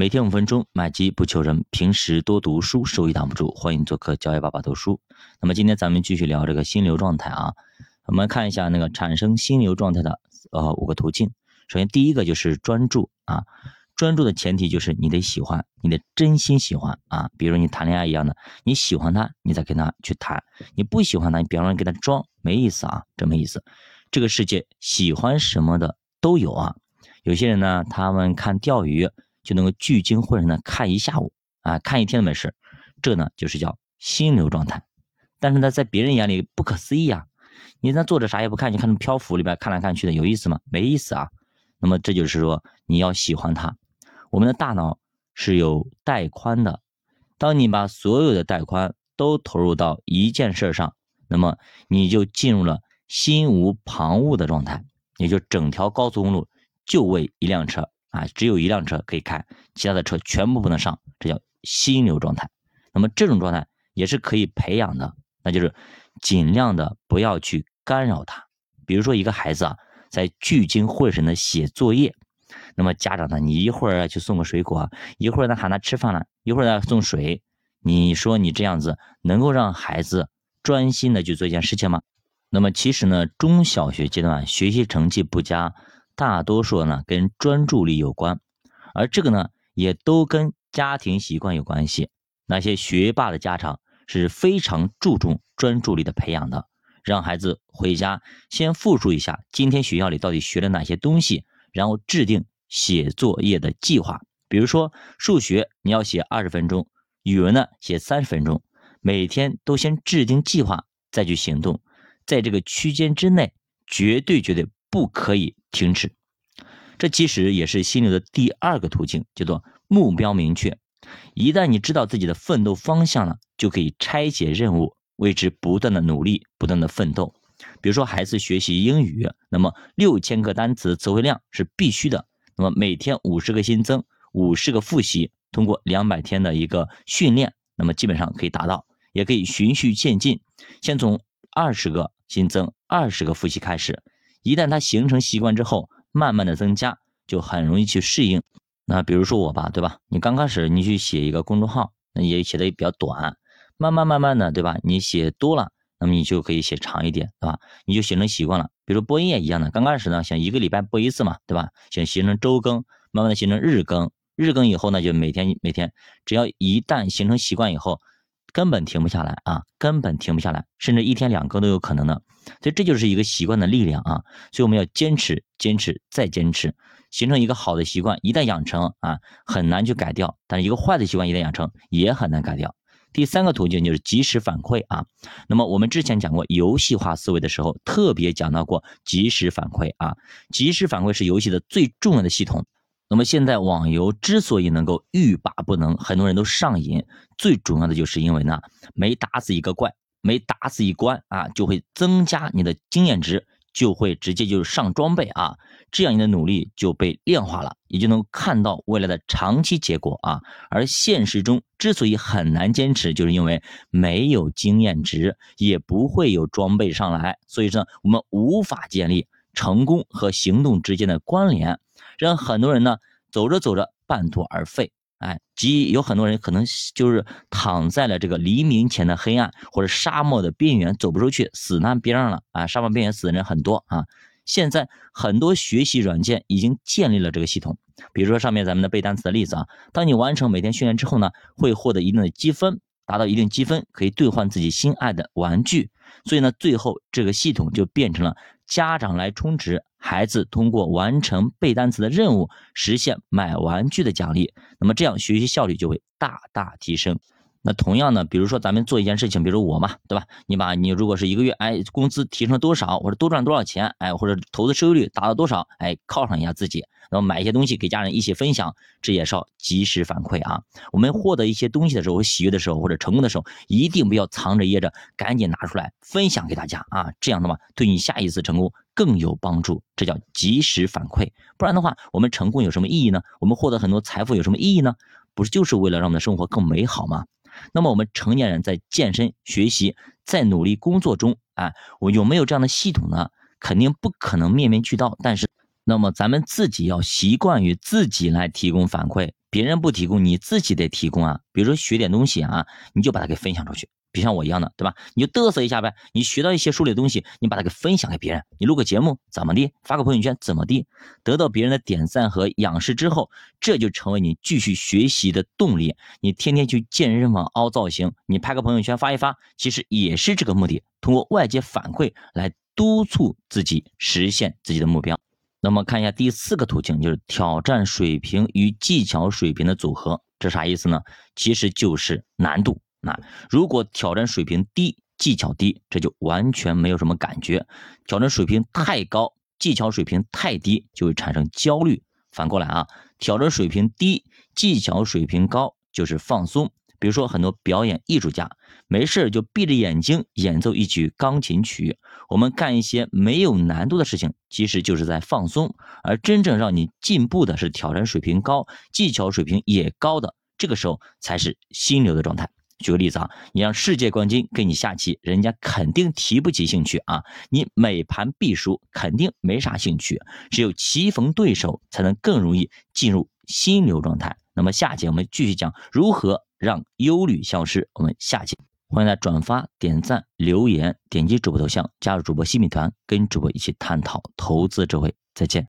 每天五分钟，买机不求人。平时多读书，收益挡不住。欢迎做客教育爸爸读书。那么今天咱们继续聊这个心流状态啊。我们看一下那个产生心流状态的呃五个途径。首先第一个就是专注啊，专注的前提就是你得喜欢，你得真心喜欢啊。比如你谈恋爱一样的，你喜欢他，你再跟他去谈；你不喜欢他，你比方说跟他装，没意思啊，真没意思。这个世界喜欢什么的都有啊。有些人呢，他们看钓鱼。就能够聚精会神的看一下午啊，看一天都没事，这呢就是叫心流状态。但是呢，在别人眼里不可思议啊！你那坐着啥也不看，你看那漂浮里边看来看去的，有意思吗？没意思啊。那么这就是说你要喜欢它。我们的大脑是有带宽的，当你把所有的带宽都投入到一件事上，那么你就进入了心无旁骛的状态，也就整条高速公路就为一辆车。啊，只有一辆车可以开，其他的车全部不能上，这叫心流状态。那么这种状态也是可以培养的，那就是尽量的不要去干扰他。比如说一个孩子啊，在聚精会神的写作业，那么家长呢，你一会儿去送个水果，一会儿呢喊他吃饭了，一会儿呢送水，你说你这样子能够让孩子专心的去做一件事情吗？那么其实呢，中小学阶段学习成绩不佳。大多数呢跟专注力有关，而这个呢也都跟家庭习惯有关系。那些学霸的家长是非常注重专注力的培养的，让孩子回家先复述一下今天学校里到底学了哪些东西，然后制定写作业的计划。比如说数学你要写二十分钟，语文呢写三十分钟，每天都先制定计划再去行动，在这个区间之内绝对绝对不可以。停止，这其实也是心流的第二个途径，叫做目标明确。一旦你知道自己的奋斗方向了，就可以拆解任务，为之不断的努力，不断的奋斗。比如说，孩子学习英语，那么六千个单词词汇量是必须的，那么每天五十个新增，五十个复习，通过两百天的一个训练，那么基本上可以达到。也可以循序渐进，先从二十个新增，二十个复习开始。一旦它形成习惯之后，慢慢的增加，就很容易去适应。那比如说我吧，对吧？你刚开始你去写一个公众号，那也写的也比较短，慢慢慢慢的，对吧？你写多了，那么你就可以写长一点，对吧？你就形成习惯了。比如播音也一样的，刚开始呢，想一个礼拜播一次嘛，对吧？想形成周更，慢慢的形成日更，日更以后呢，就每天每天，只要一旦形成习惯以后。根本停不下来啊，根本停不下来，甚至一天两个都有可能的。所以这就是一个习惯的力量啊。所以我们要坚持，坚持再坚持，形成一个好的习惯。一旦养成啊，很难去改掉；但是一个坏的习惯一旦养成，也很难改掉。第三个途径就是及时反馈啊。那么我们之前讲过游戏化思维的时候，特别讲到过及时反馈啊。及时反馈是游戏的最重要的系统。那么现在网游之所以能够欲罢不能，很多人都上瘾，最主要的就是因为呢，每打死一个怪，每打死一关啊，就会增加你的经验值，就会直接就是上装备啊，这样你的努力就被量化了，也就能看到未来的长期结果啊。而现实中之所以很难坚持，就是因为没有经验值，也不会有装备上来，所以说我们无法建立成功和行动之间的关联。让很多人呢走着走着半途而废，哎，即有很多人可能就是躺在了这个黎明前的黑暗或者沙漠的边缘，走不出去，死难边上了啊！沙漠边缘死的人很多啊。现在很多学习软件已经建立了这个系统，比如说上面咱们的背单词的例子啊，当你完成每天训练之后呢，会获得一定的积分，达到一定积分可以兑换自己心爱的玩具，所以呢，最后这个系统就变成了。家长来充值，孩子通过完成背单词的任务实现买玩具的奖励，那么这样学习效率就会大大提升。那同样呢，比如说咱们做一件事情，比如我嘛，对吧？你把你如果是一个月，哎，工资提升多少，或者多赚多少钱，哎，或者投资收益率达到多少，哎，犒赏一下自己，然后买一些东西给家人一起分享，这也是要及时反馈啊。我们获得一些东西的时候，喜悦的时候或者成功的时候，一定不要藏着掖着，赶紧拿出来分享给大家啊。这样的话，对你下一次成功更有帮助。这叫及时反馈。不然的话，我们成功有什么意义呢？我们获得很多财富有什么意义呢？不是就是为了让我们的生活更美好吗？那么我们成年人在健身、学习、在努力工作中，啊，我有没有这样的系统呢？肯定不可能面面俱到。但是，那么咱们自己要习惯于自己来提供反馈，别人不提供，你自己得提供啊。比如说学点东西啊，你就把它给分享出去。别像我一样的，对吧？你就嘚瑟一下呗。你学到一些书里的东西，你把它给分享给别人。你录个节目怎么地？发个朋友圈怎么地？得到别人的点赞和仰视之后，这就成为你继续学习的动力。你天天去健身房凹造型，你拍个朋友圈发一发，其实也是这个目的。通过外界反馈来督促自己实现自己的目标。那么看一下第四个途径，就是挑战水平与技巧水平的组合。这啥意思呢？其实就是难度。那如果挑战水平低，技巧低，这就完全没有什么感觉；挑战水平太高，技巧水平太低，就会产生焦虑。反过来啊，挑战水平低，技巧水平高，就是放松。比如说很多表演艺术家，没事就闭着眼睛演奏一曲钢琴曲。我们干一些没有难度的事情，其实就是在放松。而真正让你进步的是挑战水平高，技巧水平也高的，这个时候才是心流的状态。举个例子啊，你让世界冠军跟你下棋，人家肯定提不起兴趣啊。你每盘必输，肯定没啥兴趣。只有棋逢对手，才能更容易进入心流状态。那么下节我们继续讲如何让忧虑消失。我们下期欢迎大家转发、点赞、留言、点击主播头像，加入主播新米团，跟主播一起探讨投资智慧。再见。